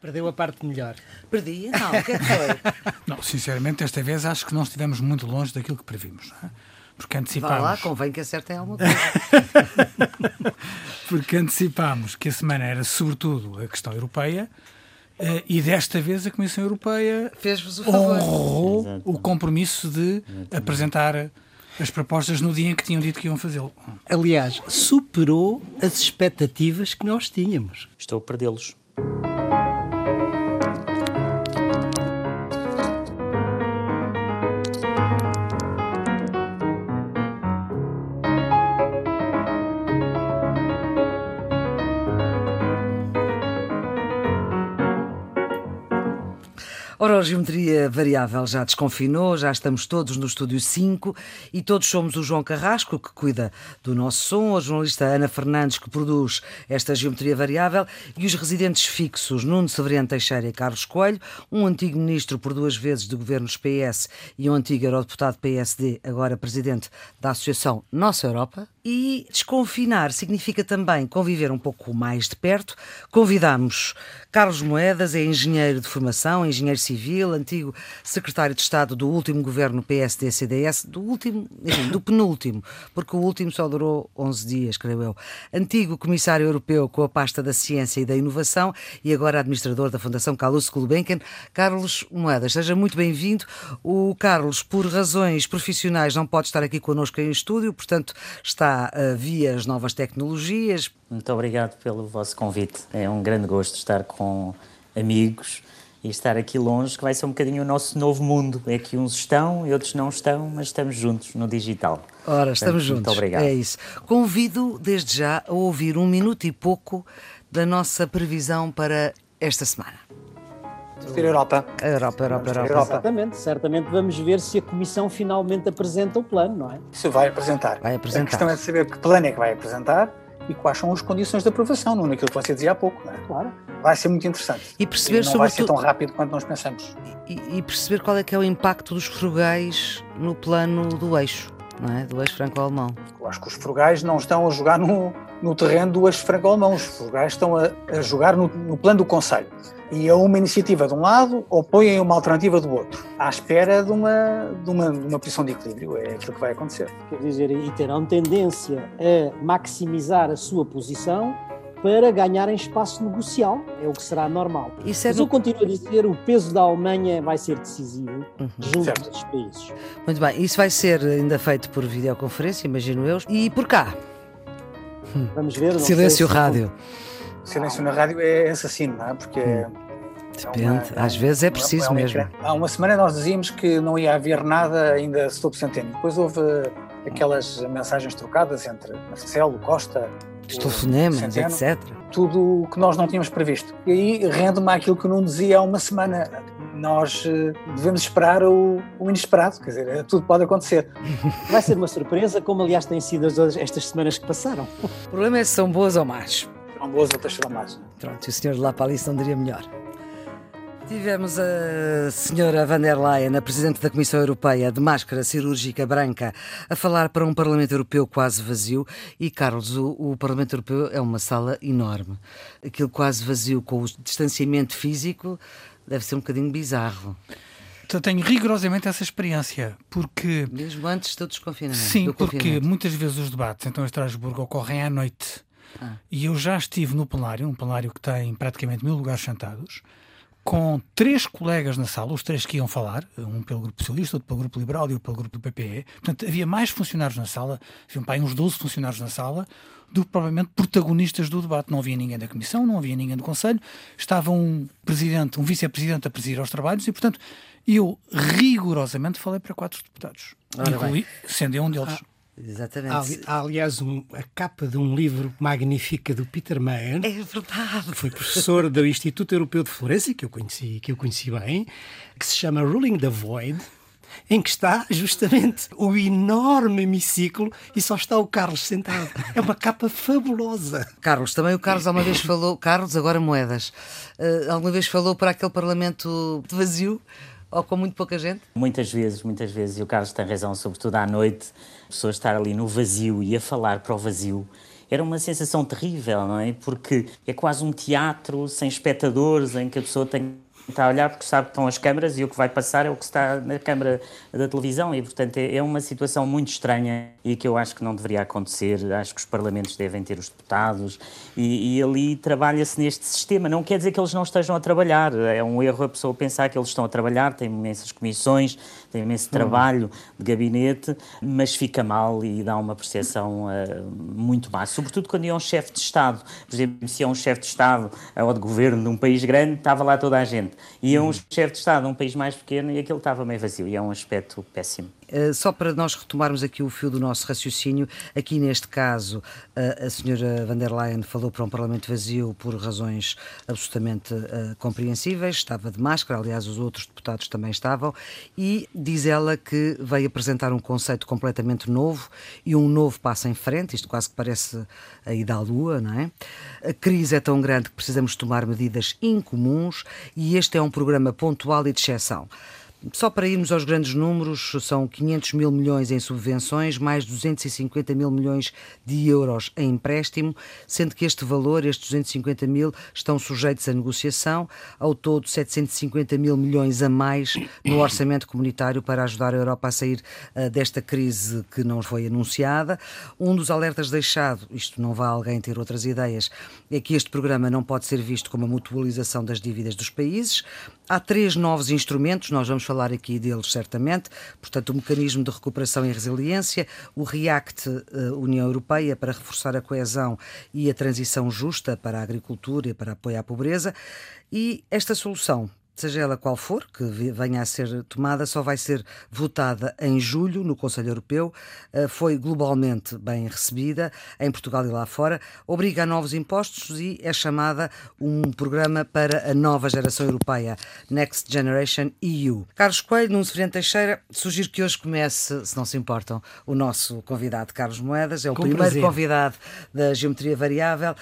Perdeu a parte melhor. Perdi? Não, o que é que foi? não, sinceramente, desta vez acho que não estivemos muito longe daquilo que previmos. Não é? Porque antecipámos. Vá lá, convém que acertem alguma coisa. Porque antecipámos que a semana era sobretudo a questão europeia uh, e desta vez a Comissão Europeia fez-vos o favor. Honrou Exato. o compromisso de Exatamente. apresentar as propostas no dia em que tinham dito que iam fazê-lo. Aliás, superou as expectativas que nós tínhamos. Estou a perdê-los. A geometria variável já desconfinou, já estamos todos no estúdio 5 e todos somos o João Carrasco, que cuida do nosso som, a jornalista Ana Fernandes, que produz esta geometria variável, e os residentes fixos Nuno Severiano Teixeira e Carlos Coelho, um antigo ministro por duas vezes de governos PS e um antigo eurodeputado PSD, agora presidente da Associação Nossa Europa. E desconfinar significa também conviver um pouco mais de perto. Convidamos Carlos Moedas, é engenheiro de formação, engenheiro civil, antigo secretário de Estado do último governo PSD-CDS, do último, enfim, do penúltimo, porque o último só durou 11 dias, creio eu. Antigo comissário europeu com a pasta da ciência e da inovação e agora administrador da Fundação Calouste Gulbenkian. Carlos Moedas, seja muito bem-vindo. O Carlos, por razões profissionais, não pode estar aqui connosco em estúdio, portanto está uh, via as novas tecnologias. Muito obrigado pelo vosso convite. É um grande gosto estar com amigos e estar aqui longe, que vai ser um bocadinho o nosso novo mundo. É que uns estão e outros não estão, mas estamos juntos no digital. Ora, estamos Portanto, juntos. Muito obrigado. É isso. Convido desde já a ouvir um minuto e pouco da nossa previsão para esta semana. Ter Europa. Europa, Europa, Europa. Europa. Exatamente, certamente vamos ver se a Comissão finalmente apresenta o plano, não é? Se vai apresentar. Vai apresentar. A questão é de saber que plano é que vai apresentar e quais são as condições de aprovação, não naquilo que você dizia há pouco. Não é? Claro. Vai ser muito interessante. E perceber e não vai ser tão rápido quanto nós pensamos. E, e, perceber qual é que é o impacto dos frugais no plano do eixo, não é? Do eixo franco-alemão. Eu acho que os frugais não estão a jogar no, no terreno do eixo franco-alemão, os frugais estão a, a jogar no, no plano do Conselho e a uma iniciativa de um lado opõem uma alternativa do outro, à espera de uma, de uma, de uma posição de equilíbrio. É aquilo que vai acontecer. Quer dizer, e terão tendência a maximizar a sua posição para ganharem espaço negocial, é o que será normal. Isso é Mas eu continuo a dizer, o peso da Alemanha vai ser decisivo uhum. junto certo. desses países. Muito bem, isso vai ser ainda feito por videoconferência, imagino eu, e por cá. Vamos ver. Silêncio rádio. Silêncio na rádio é assassino, não é? Porque é hum. Depende, é uma, às vezes é preciso é mesmo. Há uma semana nós dizíamos que não ia haver nada ainda sob centeno. Depois houve aquelas mensagens trocadas entre Marcelo, Costa, os telefonemas, etc. Tudo o que nós não tínhamos previsto. E aí rende-me aquilo que eu não dizia há uma semana. Nós eh, devemos esperar o, o, inesperado, quer dizer, tudo pode acontecer. Vai ser uma surpresa, como aliás têm sido estas semanas que passaram. O problema é se são boas ou más. São boas ou serão más. Pronto, e o senhor de lá para ali não diria melhor. Tivemos a senhora van der Leyen, a Presidente da Comissão Europeia, de máscara cirúrgica branca, a falar para um Parlamento Europeu quase vazio. E, Carlos, o, o Parlamento Europeu é uma sala enorme. Aquilo quase vazio, com o distanciamento físico, deve ser um bocadinho bizarro. Eu tenho rigorosamente essa experiência, porque... Mesmo antes do desconfinamento. Sim, do porque muitas vezes os debates então, em Estrasburgo ocorrem à noite. Ah. E eu já estive no plenário, um plenário que tem praticamente mil lugares sentados, com três colegas na sala, os três que iam falar, um pelo Grupo Socialista, outro pelo Grupo Liberal e outro pelo Grupo do PPE. Portanto, havia mais funcionários na sala, haviam pá, uns 12 funcionários na sala, do que provavelmente protagonistas do debate. Não havia ninguém da Comissão, não havia ninguém do Conselho, estava um presidente, um vice-presidente a presidir aos trabalhos e, portanto, eu rigorosamente falei para quatro deputados, inclui, sendo eu um deles. Ah. Exatamente. Há, aliás, um, a capa de um livro magnífica do Peter Mayer. É verdade. Foi professor do Instituto Europeu de Florença, que eu conheci, que eu conheci bem, que se chama Ruling the Void em que está justamente o enorme hemiciclo e só está o Carlos sentado. É uma capa fabulosa. Carlos, também o Carlos alguma vez falou, Carlos, agora moedas, uh, alguma vez falou para aquele Parlamento vazio ou com muito pouca gente? Muitas vezes, muitas vezes, e o Carlos tem razão, sobretudo à noite, a pessoa estar ali no vazio e a falar para o vazio era uma sensação terrível, não é? Porque é quase um teatro sem espectadores, em que a pessoa tem está a olhar porque sabe que estão as câmaras e o que vai passar é o que está na câmara da televisão e, portanto, é, é uma situação muito estranha e que eu acho que não deveria acontecer. Acho que os parlamentos devem ter os deputados e, e ali trabalha-se neste sistema. Não quer dizer que eles não estejam a trabalhar. É um erro a pessoa pensar que eles estão a trabalhar, têm imensas comissões, têm imenso trabalho de gabinete, mas fica mal e dá uma percepção uh, muito má. Sobretudo quando é um chefe de Estado. Por exemplo, se é um chefe de Estado ou de governo de um país grande, estava lá toda a gente. E é um chefe de Estado de um país mais pequeno e aquele estava meio vazio. E é um aspecto péssimo. Uh, só para nós retomarmos aqui o fio do nosso raciocínio, aqui neste caso uh, a senhora van der Leyen falou para um Parlamento vazio por razões absolutamente uh, compreensíveis, estava de máscara, aliás os outros deputados também estavam, e diz ela que veio apresentar um conceito completamente novo e um novo passo em frente, isto quase que parece a ida à lua, não é? A crise é tão grande que precisamos tomar medidas incomuns e este é um programa pontual e de exceção. Só para irmos aos grandes números, são 500 mil milhões em subvenções, mais 250 mil milhões de euros em empréstimo, sendo que este valor, estes 250 mil, estão sujeitos a negociação. Ao todo, 750 mil milhões a mais no orçamento comunitário para ajudar a Europa a sair uh, desta crise que não foi anunciada. Um dos alertas deixado, isto não vai alguém ter outras ideias, é que este programa não pode ser visto como a mutualização das dívidas dos países. Há três novos instrumentos, nós vamos falar aqui deles certamente. Portanto, o Mecanismo de Recuperação e Resiliência, o REACT uh, União Europeia para reforçar a coesão e a transição justa para a agricultura e para apoio à pobreza. E esta solução seja ela qual for, que venha a ser tomada, só vai ser votada em julho no Conselho Europeu. Eh, foi globalmente bem recebida em Portugal e lá fora. Obriga a novos impostos e é chamada um programa para a nova geração europeia, Next Generation EU. Carlos Coelho, Nuno Severino Teixeira, sugiro que hoje comece, se não se importam, o nosso convidado Carlos Moedas. É o Com primeiro prazer. convidado da Geometria Variável.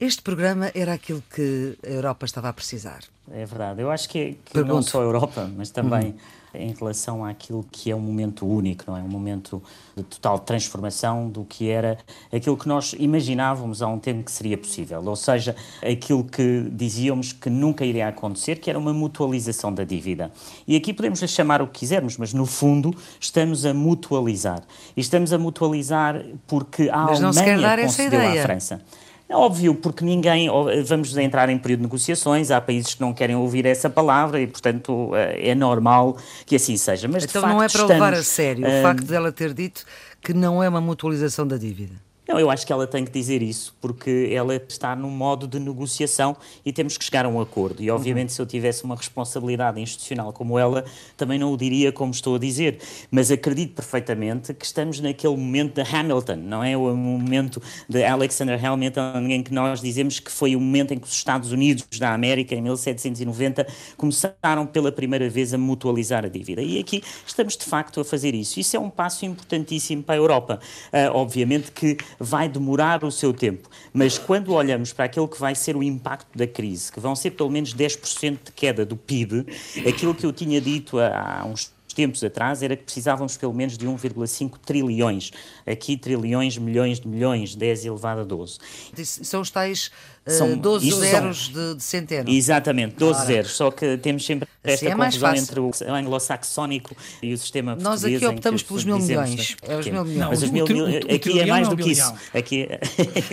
Este programa era aquilo que a Europa estava a precisar. É verdade. Eu acho que, que não só a Europa, mas também uhum. em relação àquilo que é um momento único, não é? Um momento de total transformação do que era aquilo que nós imaginávamos há um tempo que seria possível. Ou seja, aquilo que dizíamos que nunca iria acontecer, que era uma mutualização da dívida. E aqui podemos lhe chamar o que quisermos, mas no fundo estamos a mutualizar. E estamos a mutualizar porque a mas Alemanha concedeu à França. É óbvio, porque ninguém. Vamos entrar em período de negociações, há países que não querem ouvir essa palavra e, portanto, eh, é normal que assim seja. Mas, então facto, não é para estamos, levar a sério uh, o facto dela ter dito que não é uma mutualização da dívida. Não, eu acho que ela tem que dizer isso, porque ela está num modo de negociação e temos que chegar a um acordo. E, obviamente, uhum. se eu tivesse uma responsabilidade institucional como ela, também não o diria como estou a dizer. Mas acredito perfeitamente que estamos naquele momento de Hamilton, não é? O momento de Alexander Hamilton, em que nós dizemos que foi o momento em que os Estados Unidos da América, em 1790, começaram pela primeira vez a mutualizar a dívida. E aqui estamos, de facto, a fazer isso. Isso é um passo importantíssimo para a Europa. Uh, obviamente que vai demorar o seu tempo. Mas quando olhamos para aquilo que vai ser o impacto da crise, que vão ser pelo menos 10% de queda do PIB, aquilo que eu tinha dito há uns tempos atrás era que precisávamos pelo menos de 1,5 trilhões. Aqui trilhões, milhões de milhões, 10 elevado a 12. São os tais são 12 zeros são, de, de centeno. Exatamente, 12 Ora. zeros. Só que temos sempre esta assim é confusão entre o anglo-saxónico e o sistema Nós português. Nós aqui optamos pelos mil milhões. É os mil milhões. Mas os mil, mil, aqui é mais do que isso. Aqui,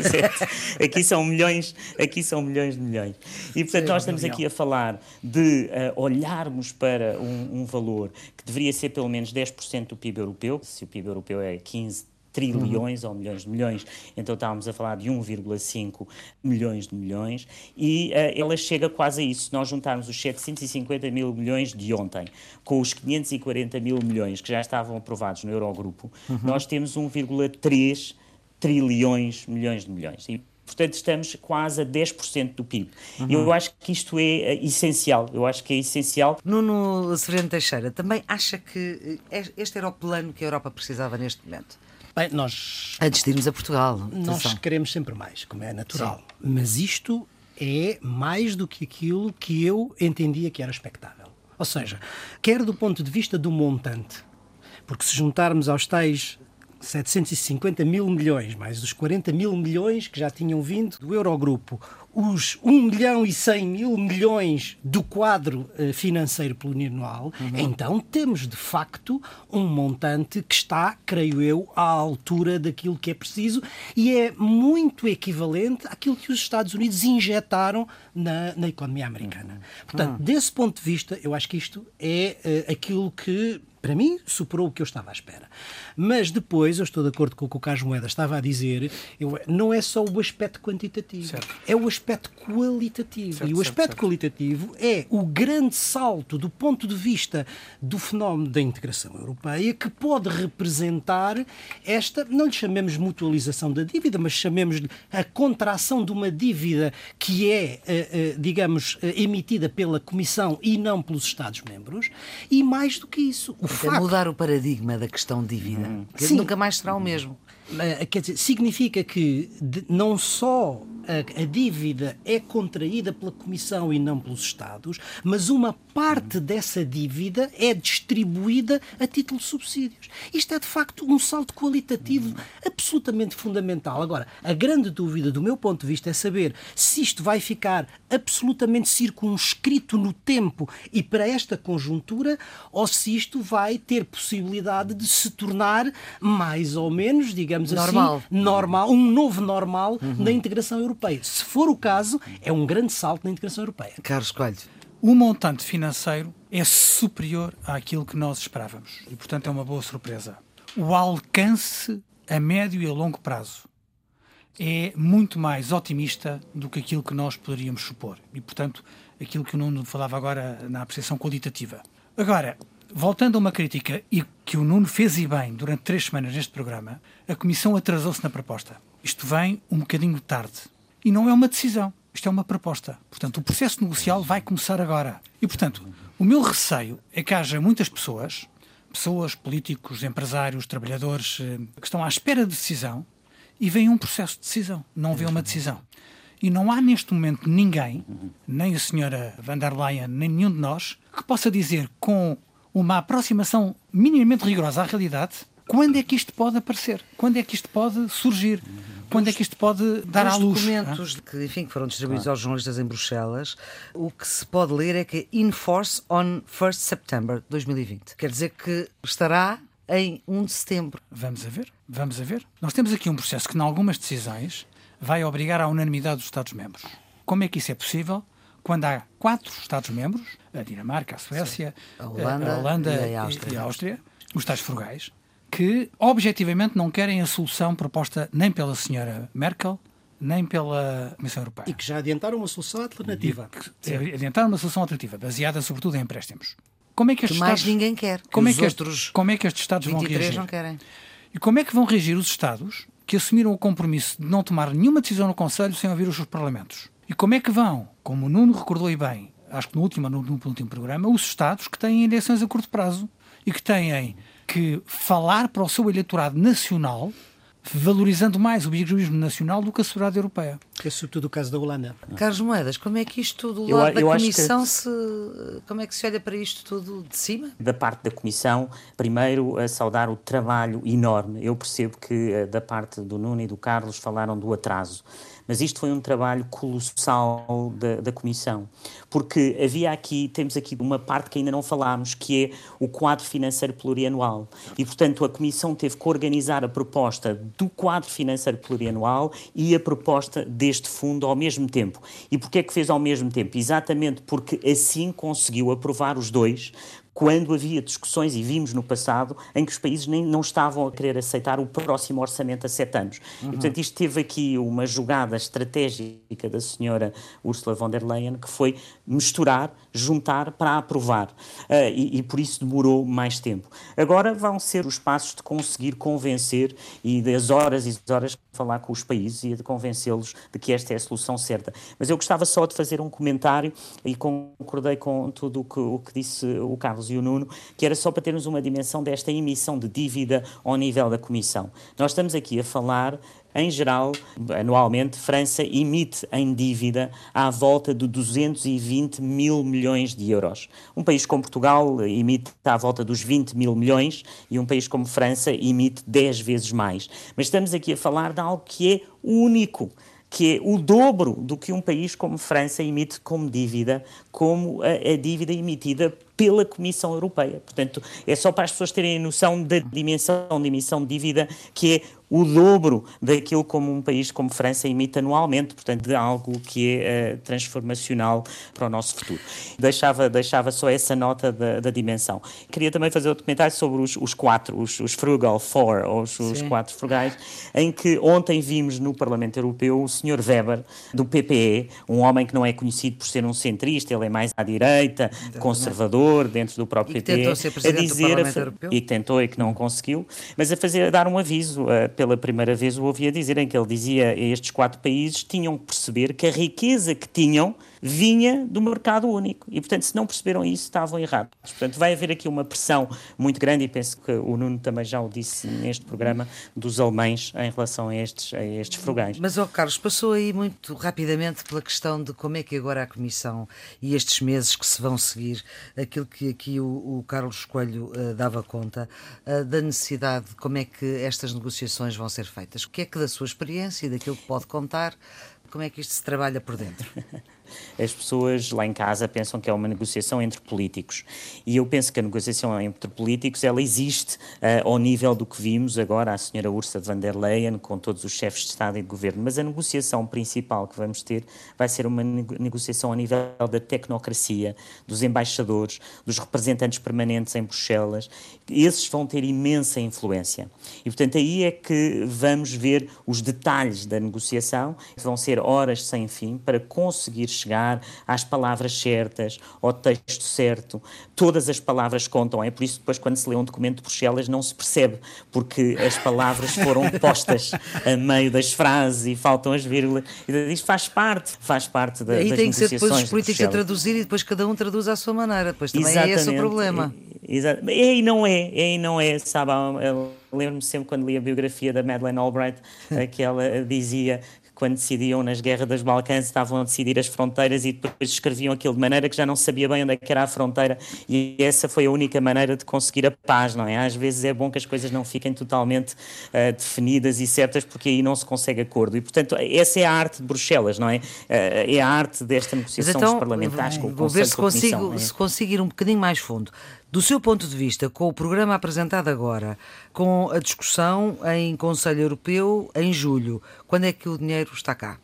aqui são milhões, aqui são milhões de milhões. E portanto Sim, nós estamos aqui a falar de uh, olharmos para um, um valor que deveria ser pelo menos 10% do PIB europeu. Se o PIB europeu é 15 trilhões uhum. ou milhões de milhões, então estávamos a falar de 1,5 milhões de milhões, e uh, ela chega quase a isso. Se nós juntarmos os 750 mil milhões de ontem com os 540 mil milhões que já estavam aprovados no Eurogrupo, uhum. nós temos 1,3 trilhões milhões de milhões. E, Portanto, estamos quase a 10% do PIB. Uhum. Eu acho que isto é essencial. Eu acho que é essencial. Nuno Severino Teixeira, também acha que eh, este era o plano que a Europa precisava neste momento? Bem, nós. Antes de irmos a Portugal. Nós atenção. queremos sempre mais, como é natural. Sim. Mas isto é mais do que aquilo que eu entendia que era expectável. Ou seja, quer do ponto de vista do montante, porque se juntarmos aos tais 750 mil milhões, mais os 40 mil milhões que já tinham vindo do Eurogrupo, os 1 milhão e 100 mil milhões do quadro uh, financeiro plurianual, uhum. então temos de facto um montante que está, creio eu, à altura daquilo que é preciso e é muito equivalente àquilo que os Estados Unidos injetaram na, na economia americana. Uhum. Portanto, uhum. desse ponto de vista, eu acho que isto é uh, aquilo que para mim, superou o que eu estava à espera. Mas depois, eu estou de acordo com o que o Carlos Moeda estava a dizer, eu, não é só o aspecto quantitativo, certo. é o aspecto qualitativo. Certo, e o aspecto certo, qualitativo é o grande salto do ponto de vista do fenómeno da integração europeia que pode representar esta, não lhe chamemos mutualização da dívida, mas chamemos-lhe a contração de uma dívida que é, eh, eh, digamos, eh, emitida pela Comissão e não pelos Estados-membros. E mais do que isso, o facto... mudar o paradigma da questão dívida, hum. nunca mais será o mesmo. Quer dizer, significa que não só a, a, dívida é contraída pela Comissão e não pelos Estados, mas uma parte dessa dívida é distribuída a título de subsídios. Isto é, de facto, um salto qualitativo absolutamente fundamental. Agora, a grande dúvida, do meu ponto de vista, é saber se isto vai ficar absolutamente circunscrito no tempo e para esta conjuntura, ou se isto vai ter possibilidade de se tornar mais ou menos, digamos normal. assim, normal, um novo normal uhum. na integração europeia europeia. Se for o caso, é um grande salto na integração europeia. Carlos Coelho. O montante financeiro é superior àquilo que nós esperávamos e, portanto, é uma boa surpresa. O alcance a médio e a longo prazo é muito mais otimista do que aquilo que nós poderíamos supor e, portanto, aquilo que o Nuno falava agora na apreciação qualitativa. Agora, voltando a uma crítica e que o Nuno fez e bem durante três semanas neste programa, a Comissão atrasou-se na proposta. Isto vem um bocadinho tarde. E não é uma decisão, isto é uma proposta. Portanto, o processo negocial vai começar agora. E, portanto, o meu receio é que haja muitas pessoas, pessoas, políticos, empresários, trabalhadores, eh, que estão à espera de decisão e veem um processo de decisão, não vêem uma decisão. E não há neste momento ninguém, nem a senhora van der Leyen, nem nenhum de nós, que possa dizer com uma aproximação minimamente rigorosa à realidade quando é que isto pode aparecer, quando é que isto pode surgir quando é que isto pode dar à luz? Os documentos ah? que, enfim, que foram distribuídos aos jornalistas em Bruxelas, o que se pode ler é que in force on 1 September 2020. Quer dizer que estará em 1 de setembro. Vamos a ver, vamos a ver. Nós temos aqui um processo que, em algumas decisões, vai obrigar à unanimidade dos Estados-membros. Como é que isso é possível? Quando há quatro Estados-membros, a Dinamarca, a Suécia, a Holanda, a Holanda e, a e a Áustria, os tais frugais, que objetivamente não querem a solução proposta nem pela senhora Merkel nem pela Comissão Europeia. E que já adiantaram uma solução alternativa. Que, adiantaram uma solução alternativa, baseada sobretudo em empréstimos. Como é que estes que mais Estados, ninguém quer. Como é, que outros como é que estes Estados vão reagir? não querem. E como é que vão reagir os Estados que assumiram o compromisso de não tomar nenhuma decisão no Conselho sem ouvir os seus Parlamentos? E como é que vão, como o Nuno recordou e bem, acho que no último, no, no último programa, os Estados que têm eleições a curto prazo e que têm que falar para o seu eleitorado nacional, valorizando mais o bigolismo nacional do que a sociedade europeia. Que é sobretudo o caso da Holanda. Carlos Moedas, como é que isto do lado eu, da Comissão que... se. Como é que se olha para isto tudo de cima? Da parte da Comissão, primeiro a saudar o trabalho enorme. Eu percebo que eh, da parte do Nuno e do Carlos falaram do atraso mas isto foi um trabalho colossal da, da, Comissão, porque havia aqui, temos aqui uma parte que ainda não falámos, que é o quadro financeiro plurianual. E, portanto, a Comissão teve que organizar a proposta do quadro financeiro plurianual e a proposta deste fundo ao mesmo tempo. E porquê é que fez ao mesmo tempo? Exatamente porque assim conseguiu aprovar os dois, quando havia discussões, e vimos no passado, em que os países nem não estavam a querer aceitar o próximo orçamento a sete anos. Uhum. E, portanto, isto teve aqui uma jogada estratégica da senhora Ursula von der Leyen, que foi misturar, juntar para aprovar. Uh, e, e, por isso demorou mais tempo. Agora vão ser os passos de conseguir convencer e das horas e horas falar com os países e de convencê-los de que esta é a solução certa. Mas eu gostava só de fazer um comentário e concordei com tudo o que, o que disse o Carlos Carlos e o Nuno, que era só para termos uma dimensão desta emissão de dívida ao nível da Comissão. Nós estamos aqui a falar em geral, anualmente, França emite em dívida à volta de 220 mil milhões de euros. Um país como Portugal emite à volta dos 20 mil milhões e um país como França emite 10 vezes mais. Mas estamos aqui a falar de algo que é único que é o dobro do que um país como França emite como dívida, como a, a, dívida emitida pela Comissão Europeia. Portanto, é só para as pessoas terem noção da dimensão de emissão de dívida que é o dobro daquilo como um país como França emite anualmente, portanto, de algo que é uh, transformacional para o nosso futuro. Deixava, deixava só essa nota da, da dimensão. Queria também fazer outro comentário sobre os, os quatro, os, os, Frugal Four, ou os, os, quatro frugais, em que ontem vimos no Parlamento Europeu o Sr. Weber, do PPE, um homem que não é conhecido por ser um centrista, ele é mais à direita, conservador, dentro do próprio e PPE, a dizer, a, e tentou e que não conseguiu, mas a fazer, a dar um aviso uh, pela primeira vez o ouvia dizer, em que ele dizia estes quatro países tinham que perceber que a riqueza que tinham vinha do mercado único. E, portanto, se não perceberam isso, estavam errados. Portanto, vai haver aqui uma pressão muito grande, e penso que o Nuno também já o disse neste programa, dos alemães em relação a estes, a estes frugais. Mas, ó oh Carlos, passou aí muito rapidamente pela questão de como é que agora a Comissão e estes meses que se vão seguir, aquilo que aqui o, o Carlos Coelho uh, dava conta, uh, da necessidade de como é que estas negociações vão ser feitas. O que é que da sua experiência e daquilo que pode contar, como é que isto se trabalha por dentro? as pessoas lá em casa pensam que é uma negociação entre políticos. E eu penso que a negociação entre políticos ela existe uh, ao nível do que vimos agora a senhora Ursula von der Leyen com todos os chefes de Estado e de Governo. Mas a negociação principal que vamos ter vai ser uma negociação ao nível da tecnocracia, dos embaixadores, dos representantes permanentes em Bruxelas. Esses vão ter imensa influência. E, portanto, aí é que vamos ver os detalhes da negociação, que vão ser horas sem fim, para conseguir chegar às palavras certas, ao texto certo. Todas as palavras contam, é por isso que depois, quando se lê um documento de Bruxelas, não se percebe, porque as palavras foram postas a meio das frases e faltam as vírgulas. E isto faz parte, faz parte da, Aí das tem que ser depois os políticos de a traduzir e depois cada um traduz à sua maneira. Depois também Exatamente. é esse o problema. Exato. É e não é, é e não é, sabe? Lembro-me sempre quando li a biografia da Madeleine Albright, que ela dizia quando decidiam nas guerras das Balcãs, estavam a decidir as fronteiras e depois escreviam aquilo de maneira que já não sabia bem onde é que era a fronteira e essa foi a única maneira de conseguir a paz, não é? Às vezes é bom que as coisas não fiquem totalmente uh, definidas e certas porque aí não se consegue acordo e, portanto, essa é a arte de Bruxelas, não é? Uh, é a arte desta negociação então, dos parlamentares com o Vou ver se consigo, é? se consigo ir um bocadinho mais fundo. Do seu ponto de vista, com o programa apresentado agora, com a discussão em Conselho Europeu em julho, quando é que o dinheiro está cá?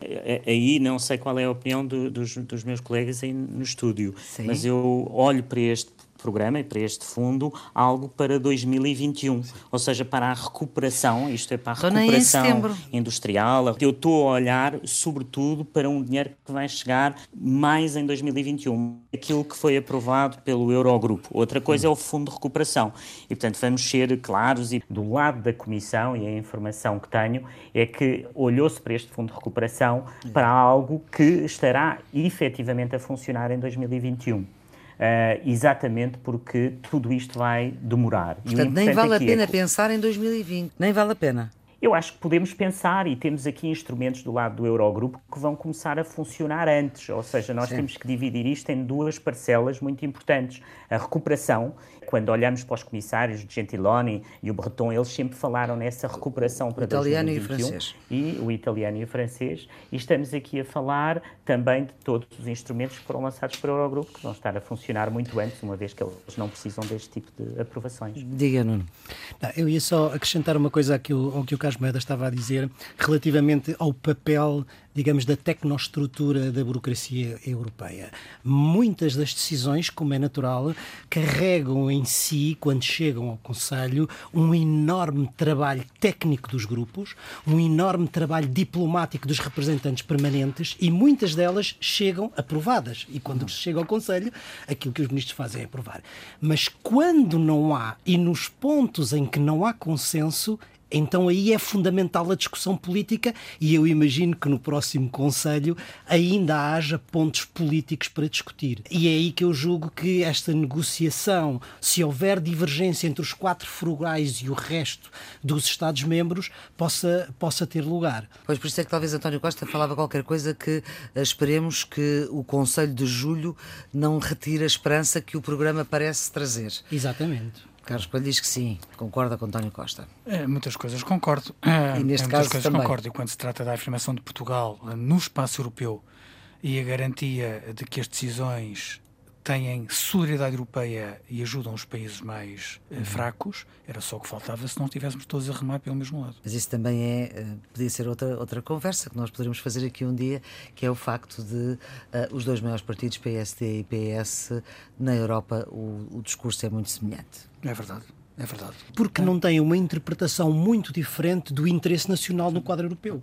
É, é, aí não sei qual é a opinião do, dos, dos, meus colegas aí no estúdio, Sim. mas eu olho para este programa e para este fundo algo para 2021, Sim. ou seja, para a recuperação, isto é para a recuperação industrial. Eu estou a olhar, sobretudo, para um dinheiro que vai chegar mais em 2021, aquilo que foi aprovado pelo Eurogrupo. Outra coisa é o fundo de recuperação. E, portanto, vamos ser claros e do lado da Comissão, e a informação que tenho, é que olhou-se para este fundo de recuperação para algo que estará efetivamente a funcionar em 2021. Uh, exatamente porque tudo isto vai demorar. Portanto, nem vale a pena é... pensar em 2020, nem vale a pena. Eu acho que podemos pensar e temos aqui instrumentos do lado do Eurogrupo que vão começar a funcionar antes, ou seja, nós Sim. temos que dividir isto em duas parcelas muito importantes. A recuperação, quando olhamos para os comissários de Gentiloni e o Breton, eles sempre falaram nessa recuperação para o italiano 2021, e o francês. E o italiano e o francês, e estamos aqui a falar também de todos os instrumentos que foram lançados para o Eurogrupo, que vão estar a funcionar muito antes, uma vez que eles não precisam deste tipo de aprovações. Diga, Nuno. Não, eu ia só acrescentar uma coisa àquilo, ao que o Carlos Moeda estava a dizer, relativamente ao papel digamos, da tecnoestrutura da burocracia europeia. Muitas das decisões, como é natural, carregam em si, quando chegam ao Conselho, um enorme trabalho técnico dos grupos, um enorme trabalho diplomático dos representantes permanentes e muitas delas chegam aprovadas. E quando chega ao Conselho, aquilo que os ministros fazem é aprovar. Mas quando não há, e nos pontos em que não há consenso, então aí é fundamental a discussão política e eu imagino que no próximo Conselho ainda haja pontos políticos para discutir. E é aí que eu julgo que esta negociação, se houver divergência entre os quatro frugais e o resto dos Estados-membros, possa, possa ter lugar. Pois por isso é que talvez António Costa falava qualquer coisa que eh, esperemos que o Conselho de Julho não retire a esperança que o programa parece trazer. Exatamente. Carlos Coelho diz que sim, concorda com António Costa. É, muitas coisas concordo. E neste é, caso coisas também. concordo. E quando se trata da afirmação de Portugal eh, no espaço europeu e a garantia de que as decisões têm solidariedade europeia e ajudam os países mais Uhum. eh, fracos, era só o que faltava se não estivéssemos todos a remar pelo mesmo lado. Mas isso também é, eh, podia ser outra, outra conversa que nós poderíamos fazer aqui um dia, que é o facto de eh, os dois maiores partidos, PSD e PS, na Europa o, o discurso é muito semelhante. É verdade, é verdade. Porque não têm uma interpretação muito diferente do interesse nacional no quadro europeu.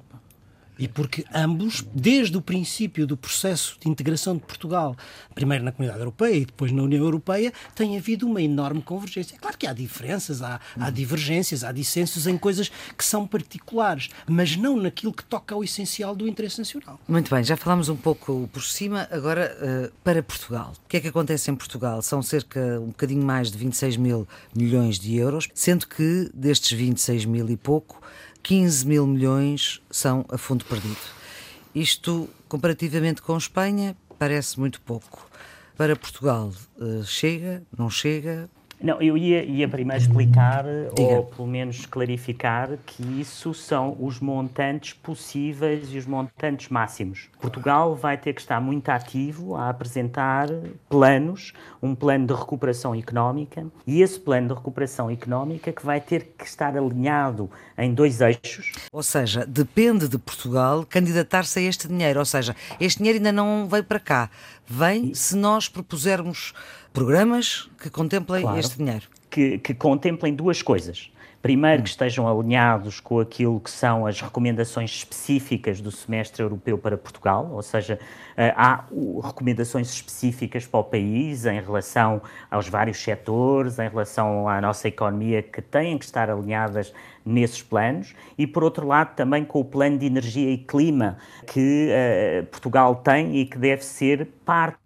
E porque ambos, desde o princípio do processo de integração de Portugal, primeiro na Comunidade Europeia e depois na União Europeia, tem havido uma enorme convergência. Claro que há diferenças, há, há divergências, há dissensos em coisas que são particulares, mas não naquilo que toca ao essencial do interesse nacional. Muito bem, já falámos um pouco por cima, agora eh, para Portugal. O que é que acontece em Portugal? São cerca um bocadinho mais de 26 mil milhões de euros, sendo que destes 26 mil e pouco, 15 mil milhões são a fundo perdido. Isto, comparativamente com Espanha, parece muito pouco. Para Portugal, eh, chega, não chega? Não, eu ia, ia primeiro explicar, Diga. ou pelo menos clarificar, que isso são os montantes possíveis e os montantes máximos. Portugal vai ter que estar muito ativo a apresentar planos, um plano de recuperação económica, e esse plano de recuperação económica que vai ter que estar alinhado em dois eixos. Ou seja, depende de Portugal candidatar-se a este dinheiro. Ou seja, este dinheiro ainda não veio para cá. Vem se nós propusermos programas que contemplem Claro. este dinheiro. que, que contemplem duas coisas. Primeiro, que estejam alinhados com aquilo que são as recomendações específicas do semestre europeu para Portugal, ou seja, eh, há recomendações específicas para o país em relação aos vários setores, em relação à nossa economia, que têm que estar alinhadas nesses planos, e por outro lado também com o plano de energia e clima que eh, Portugal tem e que deve ser parte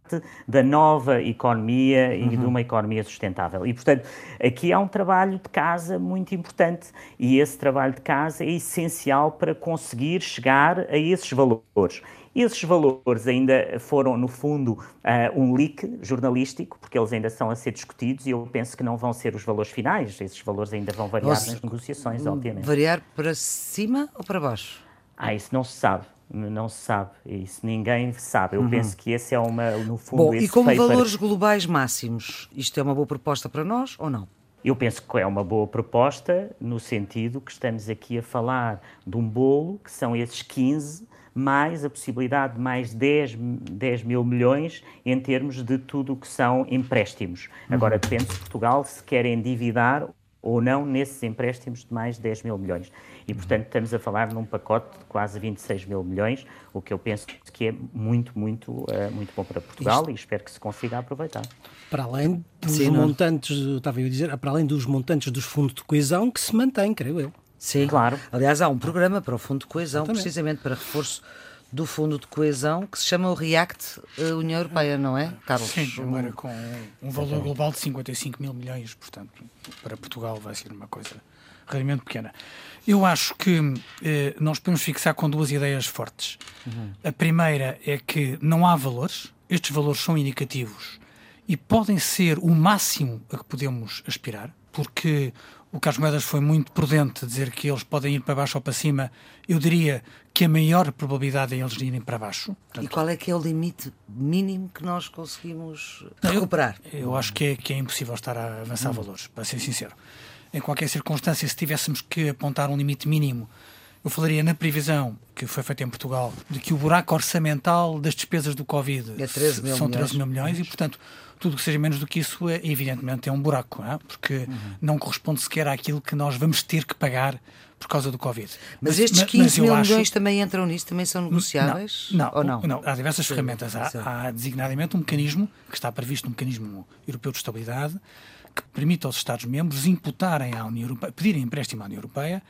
da nova economia e de uma economia sustentável. E, portanto, aqui há um trabalho de casa muito importante e esse trabalho de casa é essencial para conseguir chegar a esses valores. Esses valores ainda foram, no fundo, ah, um leak jornalístico, porque eles ainda estão a ser discutidos e eu penso que não vão ser os valores finais. Esses valores ainda vão variar Nossa. nas negociações, obviamente. Variar para cima ou para baixo? Ah, isso não se sabe. Não se sabe. Isso ninguém sabe. Eu penso que esse é uma, no fundo, Bom, e como paper- valores globais máximos, isto é uma boa proposta para nós ou não? Eu penso que é uma boa proposta, no sentido que estamos aqui a falar de um bolo, que são esses 15, mais a possibilidade de mais 10, 10 mil milhões em termos de tudo o que são empréstimos. Agora depende se Portugal se quer endividar ou não nesses empréstimos de mais 10 mil milhões. E, portanto, estamos a falar num pacote de quase 26 mil milhões, o que eu penso que é muito, muito, eh, muito bom para Portugal e espero que se consiga aproveitar. Para além dos Sim, não. montantes, estava eu a dizer, para além dos montantes dos fundos de coesão que se mantém, creio eu. Sim. Claro. Aliás, há um programa para o Fundo de Coesão, Exatamente. precisamente para reforço do Fundo de Coesão, que se chama o REACT eh, União Europeia, não é, Carlos? Sim, agora com um valor global de 55 mil milhões, portanto, para Portugal vai ser uma coisa realmente pequena. Eu acho que eh, nós podemos fixar com duas ideias fortes. A primeira é que não há valores, estes valores são indicativos e podem ser o máximo a que podemos aspirar, porque o Carlos Moedas foi muito prudente dizer que eles podem ir para baixo ou para cima. Eu diria que a maior probabilidade é eles irem para baixo. E qual é que é o limite mínimo que nós conseguimos Não, eu- recuperar? Eu acho que é, que é impossível estar a avançar valores, para ser sincero. Em qualquer circunstância, se tivéssemos que apontar um limite mínimo, Eu falaria na previsão que foi feita em Portugal de que o buraco orçamental das despesas do Covid é 13 mil são milhões. 13 mil milhões e, portanto, tudo que seja menos do que isso é evidentemente é um buraco, não é? porque uhum. não corresponde sequer àquilo que nós vamos ter que pagar por causa do Covid. Mas, mas estes 15 mas mil acho... milhões também entram nisso, também são negociáveis? Não, não, ou não? não há diversas sim, ferramentas. Há, há, designadamente um mecanismo que está previsto no mecanismo europeu de estabilidade que permite aos Estados-membros imputarem à União Europeia, pedirem empréstimo à União Europeia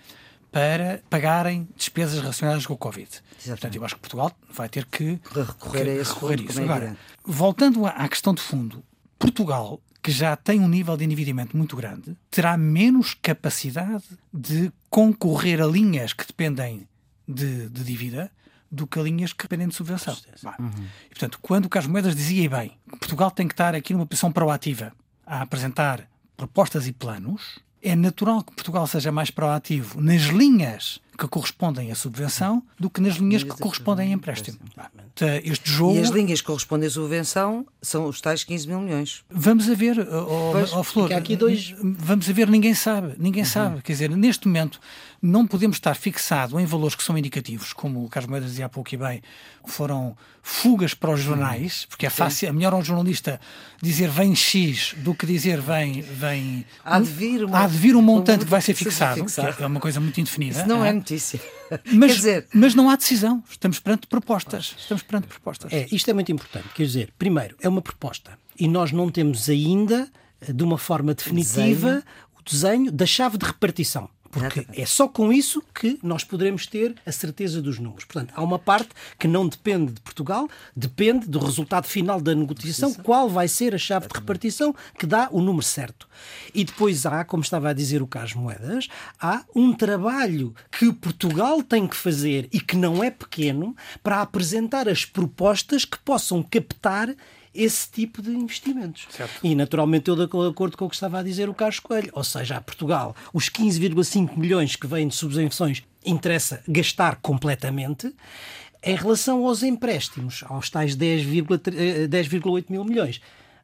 para pagarem despesas relacionadas com o Covid. Exatamente. Portanto, eu acho que Portugal vai ter que recorrer a esse recorrer fundo, isso. Agora, voltando à questão de fundo, Portugal, que já tem um nível de endividamento muito grande, terá menos capacidade de concorrer a linhas que dependem de, de dívida do que a linhas que dependem de subvenção. Uhum. E, portanto, quando o Carlos Moedas dizia, e bem, Portugal tem que estar aqui numa posição proativa a apresentar propostas e planos, é natural que Portugal seja mais proativo. Nas linhas que correspondem à subvenção do que nas linhas que correspondem a empréstimo. Este jogo... E as linhas que correspondem à subvenção são os tais 15 mil milhões. Vamos a ver, oh, pois, oh, Flor, aqui dois... vamos a ver, ninguém sabe, ninguém uhum. sabe. Quer dizer, neste momento não podemos estar fixado em valores que são indicativos, como o Carlos Moedas dizia há pouco e bem, foram fugas para os jornais, porque é fácil, é melhor um jornalista dizer vem X do que dizer vem. vem há de vir, uma, há de vir um montante que vai ser fixado, que é uma coisa muito indefinida. Isso não é, é notícia. Mas, dizer... mas não há decisão. Estamos perante propostas. Estamos perante propostas. É, isto é muito importante. Quer dizer, primeiro, é uma proposta. E nós não temos ainda, de uma forma definitiva, desenho. o desenho da chave de repartição. Porque é só com isso que nós poderemos ter a certeza dos números. Portanto, há uma parte que não depende de Portugal, depende do resultado final da negociação, qual vai ser a chave de repartição que dá o número certo. E depois há, como estava a dizer o Carlos Moedas, há um trabalho que Portugal tem que fazer e que não é pequeno para apresentar as propostas que possam captar esse tipo de investimentos. Certo. E, naturalmente, eu de acordo com o que estava a dizer o Carlos Coelho. Ou seja, a Portugal, os 15,5 milhões que vêm de subvenções interessa gastar completamente. Em relação aos empréstimos, aos tais 10,8 10 mil milhões,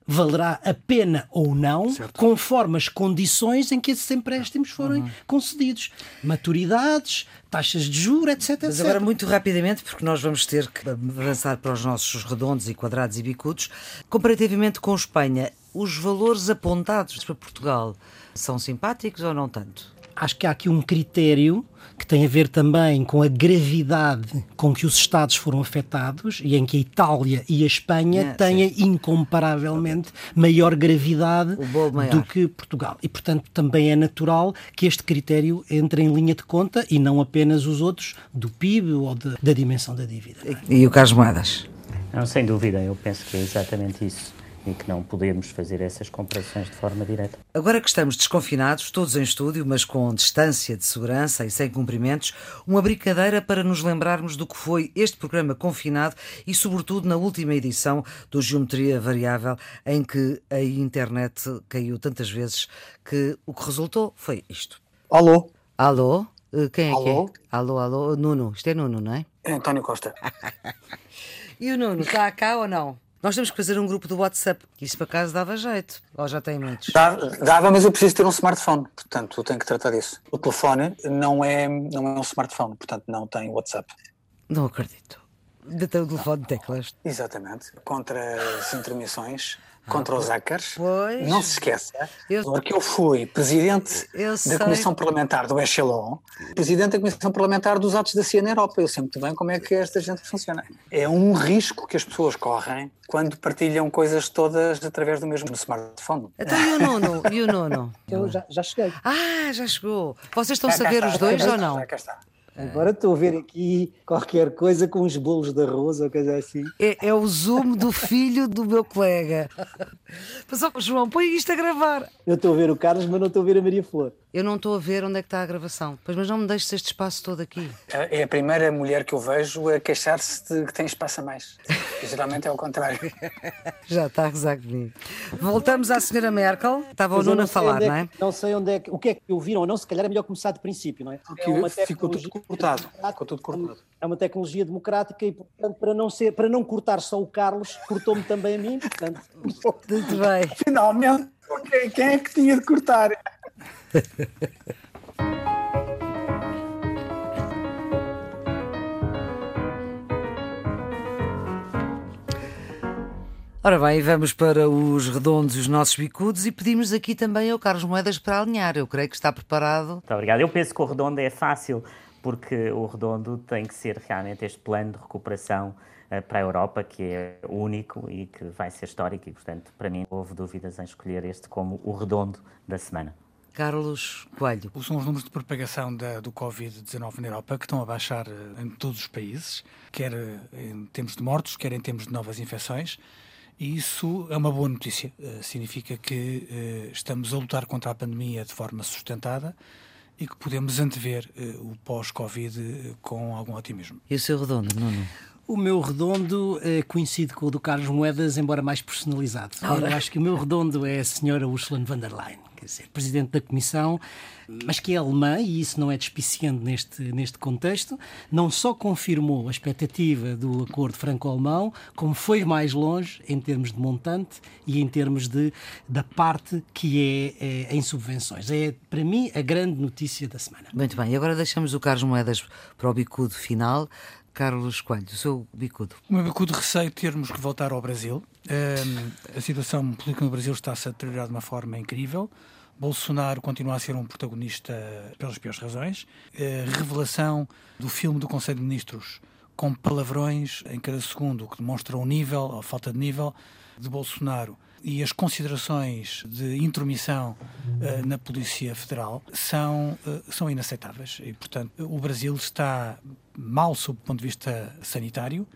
valerá a pena ou não, certo. conforme as condições em que esses empréstimos forem uhum. concedidos. Maturidades, taxas de juros, etc. Mas agora, muito rapidamente, porque nós vamos ter que avançar para os nossos redondos e quadrados e bicudos, comparativamente com Espanha, os valores apontados para Portugal são simpáticos ou não tanto? Acho que há aqui um critério que tem a ver também com a gravidade com que os Estados foram afetados e em que a Itália e a Espanha é, têm sim. incomparavelmente maior gravidade maior. do que Portugal. E, portanto, também é natural que este critério entre em linha de conta e não apenas os outros do PIB ou de, da dimensão da dívida. E, e o Carlos Moedas? Não, sem dúvida, eu penso que é exatamente isso e que não podemos fazer essas comparações de forma direta. Agora que estamos desconfinados, todos em estúdio, mas com distância de segurança e sem cumprimentos, uma brincadeira para nos lembrarmos do que foi este programa confinado e, sobretudo, na última edição do Geometria Variável, em que a internet caiu tantas vezes que o que resultou foi isto. Alô? Alô? Eh, quem é alô? que é? Alô, alô? Nuno. Isto é Nuno, não é? É António Costa. e o Nuno está cá ou não? Nós temos que fazer um grupo do WhatsApp. Isso para casa dava jeito. Ou já tem muitos? Dava, mas eu preciso ter um smartphone. Portanto, eu tenho que tratar disso. O telefone não é, não é um smartphone. Portanto, não tem WhatsApp. Não acredito. Ainda tem o telefone de teclas. Exatamente. Contra as intermissões contra os hackers. Pois. Não se esqueça, eu, porque eu fui presidente eu da. Comissão Parlamentar do Echelon, presidente da Comissão Parlamentar dos Atos da CIA na Europa. Eu sei muito bem como é que esta gente funciona. É um risco que as pessoas correm quando partilham coisas todas através do mesmo smartphone. Então e o nono? E o nono? Eu já, já cheguei. Ah, já chegou. Vocês estão a saber os dois ou não? Já cá está. Agora estou a ver aqui qualquer coisa com os bolos de arroz ou coisa assim. É, é o zoom do filho do meu colega. Mas, oh, João, põe isto a gravar. Eu estou a ver o Carlos, mas não estou a ver a Maria Flor. Eu não estou a ver onde é que está a gravação. Pois, mas não me deixes este espaço todo aqui. É a primeira mulher que eu vejo a queixar-se de que tem espaço a mais. E, geralmente é o contrário. Já está a rezar comigo. Voltamos à senhora Merkel. Estava o Nuno a falar, é não é? Não sei onde é que, o que é que ouviram ou não, se calhar é melhor começar de princípio, não é? Porque é ficou tudo cortado. Com tudo cortado. É uma tecnologia democrática e, portanto, para não, ser, para não cortar só o Carlos, cortou-me também a mim, portanto. Muito bem. Finalmente, quem é que tinha de cortar? Ora bem, vamos para os redondos e os nossos bicudos e pedimos aqui também ao Carlos Moedas para alinhar. Eu creio que está preparado. Muito obrigado. Eu penso que o redondo é fácil porque o redondo tem que ser realmente este plano de recuperação uh, para a Europa, que é único e que vai ser histórico, e portanto, para mim, houve dúvidas em escolher este como o redondo da semana. Carlos Coelho. São os números de propagação da, do Covid-19 na Europa que estão a baixar eh, em todos os países, quer eh, em termos de mortos, quer em termos de novas infecções. E isso é uma boa notícia. Uh, significa que uh, estamos a lutar contra a pandemia de forma sustentada e que podemos antever uh, o pós-Covid com algum otimismo. E o seu redondo, Nuno? O meu redondo é coincide com o do Carlos Moedas, embora mais personalizado. Eu acho que o meu redondo é a senhora Ursula von der Leyen quer dizer, presidente da Comissão, mas que é alemã, e isso não é despiciando neste, neste contexto, não só confirmou a expectativa do acordo franco-alemão, como foi mais longe em termos de montante e em termos de, da parte que é, é em subvenções. É, para mim, a grande notícia da semana. Muito bem, e agora deixamos o Carlos Moedas para o bicudo final. Carlos Coelho, o seu bicudo. O meu bicudo receio termos que voltar ao Brasil. Um, a situação política no Brasil está-se a deteriorar de uma forma incrível. Bolsonaro continua a ser um protagonista pelas piores razões. A revelação do filme do Conselho de Ministros com palavrões em cada segundo, que demonstram o nível, a falta de nível, de Bolsonaro e as considerações de intromissão uh, na Polícia Federal são, uh, são inaceitáveis. E, portanto, o Brasil está mal sob o ponto de vista sanitário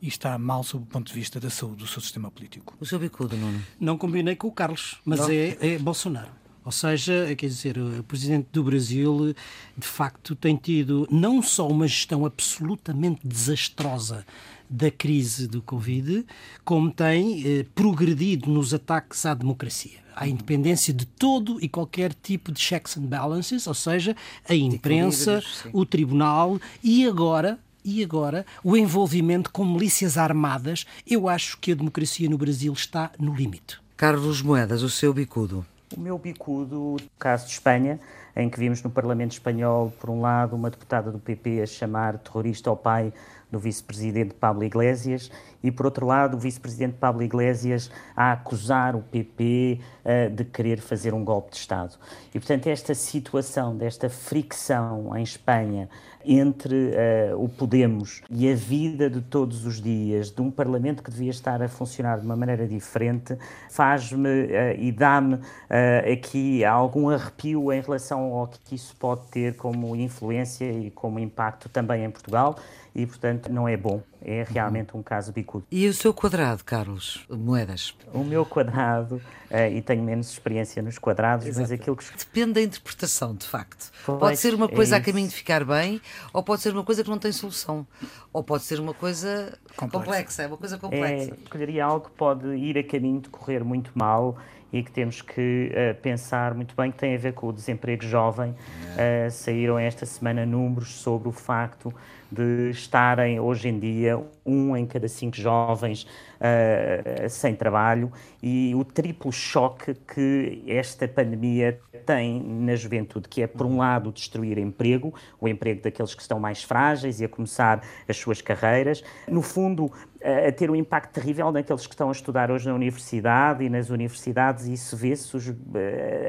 e está mal sob o ponto de vista da saúde do seu sistema político. O seu bicudo, Nuno? Não combinei com o Carlos, mas é, é Bolsonaro. Ou seja, quer dizer, o presidente do Brasil de facto tem tido não só uma gestão absolutamente desastrosa da crise do Covid, como tem eh, progredido nos ataques à democracia, à independência de todo e qualquer tipo de checks and balances, ou seja, a imprensa, o tribunal e agora e agora o envolvimento com milícias armadas. Eu acho que a democracia no Brasil está no limite. Carlos Moedas, o seu bicudo. O meu bicudo, caso de Espanha, em que vimos no Parlamento Espanhol, por um lado, uma deputada do PP a chamar terrorista ao pai do vice-presidente Pablo Iglesias e, por outro lado, o vice-presidente Pablo Iglesias a acusar o PP uh, eh, de querer fazer um golpe de Estado. E, portanto, esta situação, desta fricção em Espanha entre uh, o Podemos e a vida de todos os dias de um Parlamento que devia estar a funcionar de uma maneira diferente, faz-me uh, e dá-me uh, aqui algum arrepio em relação ao que isso pode ter como influência e como impacto também em Portugal e, portanto, não é bom. É realmente um caso bicudo. E o seu quadrado, Carlos? Moedas? O meu quadrado, uh, e tenho menos experiência nos quadrados, Exato. mas aquilo que. Depende da interpretação, de facto. Pois, pode ser uma coisa é a caminho de ficar bem, ou pode ser uma coisa que não tem solução. Ou pode ser uma coisa complexa, complexa é uma coisa complexa. É, escolheria algo que pode ir a caminho de correr muito mal e que temos que uh, pensar muito bem, que tem a ver com o desemprego jovem. Uh, saíram esta semana números sobre o facto de estarem hoje em dia um em cada cinco jovens uh, sem trabalho e o triplo choque que esta pandemia tem na juventude, que é, por um lado, destruir emprego, o emprego daqueles que estão mais frágeis e a começar as suas carreiras. No fundo, a ter um impacto terrível naqueles que estão a estudar hoje na universidade e nas universidades, e isso vê-se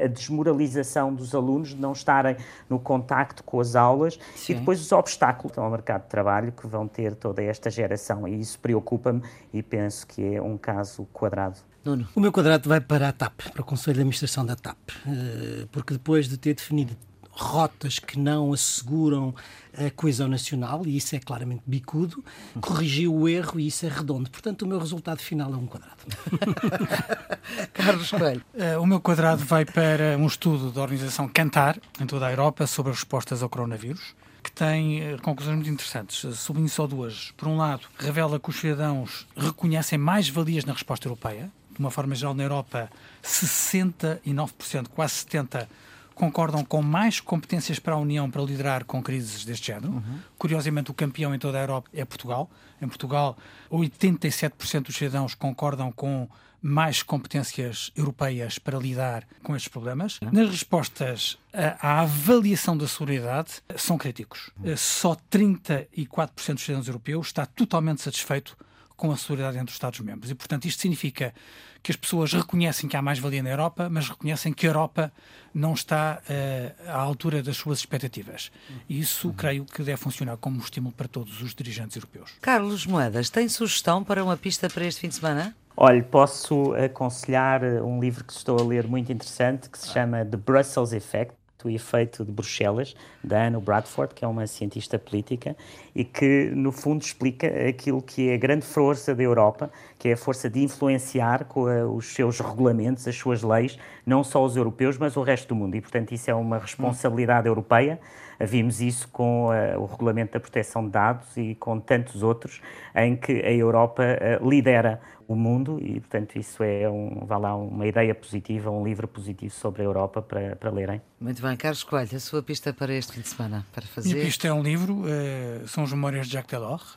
a desmoralização dos alunos de não estarem no contacto com as aulas Sim. e depois os obstáculos ao mercado de trabalho que vão ter toda esta geração. E isso preocupa-me e penso que é um caso quadrado. Nuno. O meu quadrado vai para a TAP, para o Conselho de Administração da TAP, eh, porque depois de ter definido rotas que não asseguram a coesão nacional, e isso é claramente bicudo, corrigiu o erro e isso é redondo. Portanto, o meu resultado final é um quadrado. Carlos Coelho. Uh, o meu quadrado vai para um estudo da organização Cantar, em toda a Europa, sobre as respostas ao coronavírus que tem eh, conclusões muito interessantes. Sublinho só duas. Por um lado, revela que os cidadãos reconhecem mais valias na resposta europeia. De uma forma geral, na Europa, 69%, quase 70%, concordam com mais competências para a União para liderar com crises deste género. Uhum. Curiosamente, o campeão em toda a Europa é Portugal. Em Portugal, 87% dos cidadãos concordam com mais competências europeias para lidar com estes problemas. Uhum. Nas respostas à avaliação da seguridade, são críticos. Uhum. Só 34% dos cidadãos europeus está totalmente satisfeito com a solidariedade entre os Estados-membros. E, portanto, isto significa que as pessoas reconhecem que há mais-valia na Europa, mas reconhecem que a Europa não está uh, à altura das suas expectativas. E isso, uhum. creio que deve funcionar como um estímulo para todos os dirigentes europeus. Carlos Moedas, tem sugestão para uma pista para este fim de semana? Olha, posso aconselhar um livro que estou a ler muito interessante que se chama The Brussels Effect o efeito de Bruxelas, da Anna Bradford, que é uma cientista política, e que, no fundo, explica aquilo que é a grande força da Europa, que é a força de influenciar com a, os seus regulamentos, as suas leis, não só os europeus, mas o resto do mundo. E, portanto, isso é uma responsabilidade europeia. Vimos isso com uh, o Regulamento da Proteção de Dados e com tantos outros, em que a Europa uh, lidera o mundo e, portanto, isso é um, vá lá, uma ideia positiva, um livro positivo sobre a Europa para, para lerem. Muito bem, Carlos Coelho, a sua pista para este fim de semana, para fazer? Minha pista é um livro, uh, são as Memórias de Jacques Delors.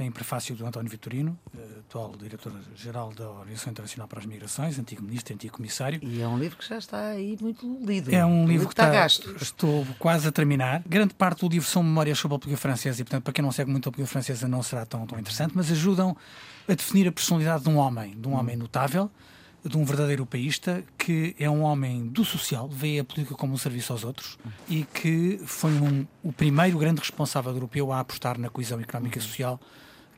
Tem prefácio do António Vitorino, uh, atual diretor-geral da Organização Internacional para as Migrações, antigo ministro, antigo comissário. E é um livro que já está aí muito lido. É um livro que está, está gasto. Estou quase a terminar. Grande parte do livro são memórias sobre a política francesa e, portanto, para quem não segue muito a política francesa não será tão, tão interessante, mas ajudam a definir a personalidade de um homem, de um homem notável, de um verdadeiro paísta, que é um homem do social, vê a política como um serviço aos outros e que foi um, o primeiro grande responsável europeu a apostar na coesão económica e social,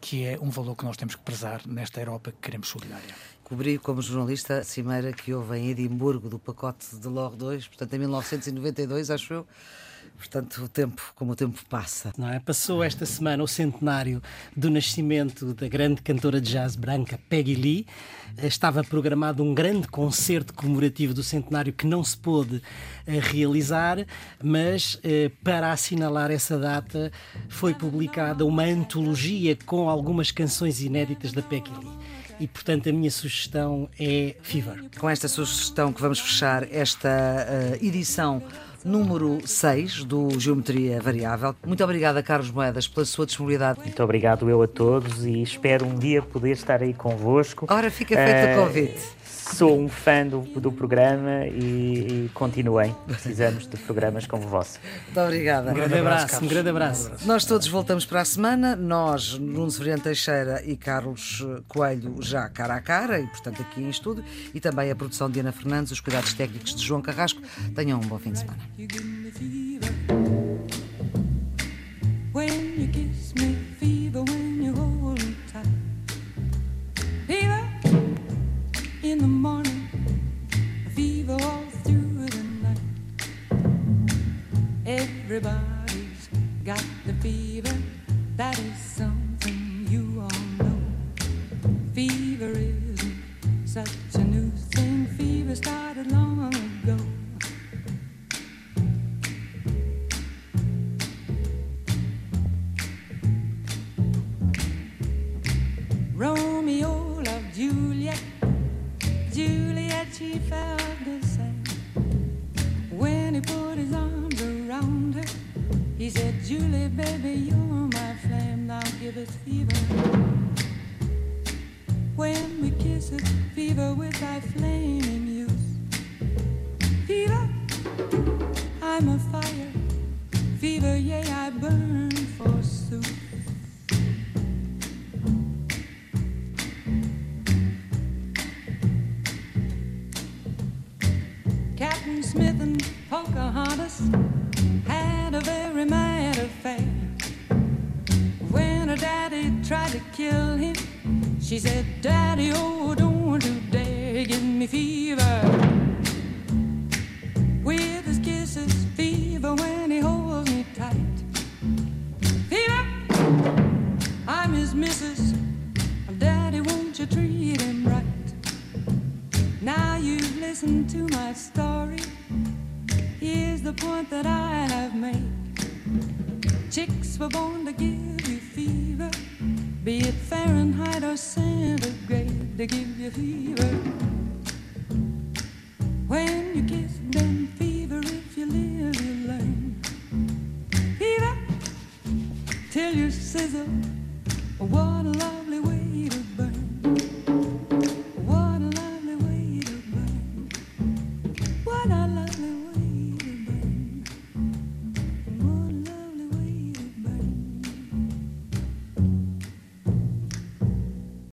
que é um valor que nós temos que prezar nesta Europa que queremos solidária. Cobri como jornalista a cimeira que houve em Edimburgo do pacote de LOR 2, portanto em 1992, acho eu. Portanto, o tempo, como o tempo passa. Não é? Passou esta semana o centenário do nascimento da grande cantora de jazz branca Peggy Lee. Estava programado um grande concerto comemorativo do centenário que não se pôde eh, realizar, mas eh, para assinalar essa data foi publicada uma antologia com algumas canções inéditas da Peggy Lee e, portanto, a minha sugestão é Fever. Com esta sugestão que vamos fechar esta uh, edição número 6 do Geometria Variável. Muito obrigada, Carlos Moedas, pela sua disponibilidade. Muito obrigado eu a todos e espero um dia poder estar aí convosco. Ora, fica feito uh, o convite sou um fã do, do programa e, e continuem. Precisamos de programas como o vosso. Muito obrigada. Um grande abraço, um grande abraço. Nós todos voltamos para a semana. Nós, Nuno Severiano Teixeira e Carlos Coelho, já cara a cara e, portanto, aqui em estúdio. E também a produção de Ana Fernandes, os cuidados técnicos de João Carrasco. Tenham um bom fim de semana. Smith and Pocahontas had a very mad affair. When her daddy tried to kill him, she said, Daddy, oh, don't you dare give me fever. With his kisses, fever when he holds me tight. Fever, I'm his missus. Daddy, won't you treat him right? Now you've listened to my story. Here's the point that I have made. Chicks were born to give you fever, be it Fahrenheit or centigrade, they give you fever. When you kiss them, fever, if you live, you learn. Fever till you sizzle.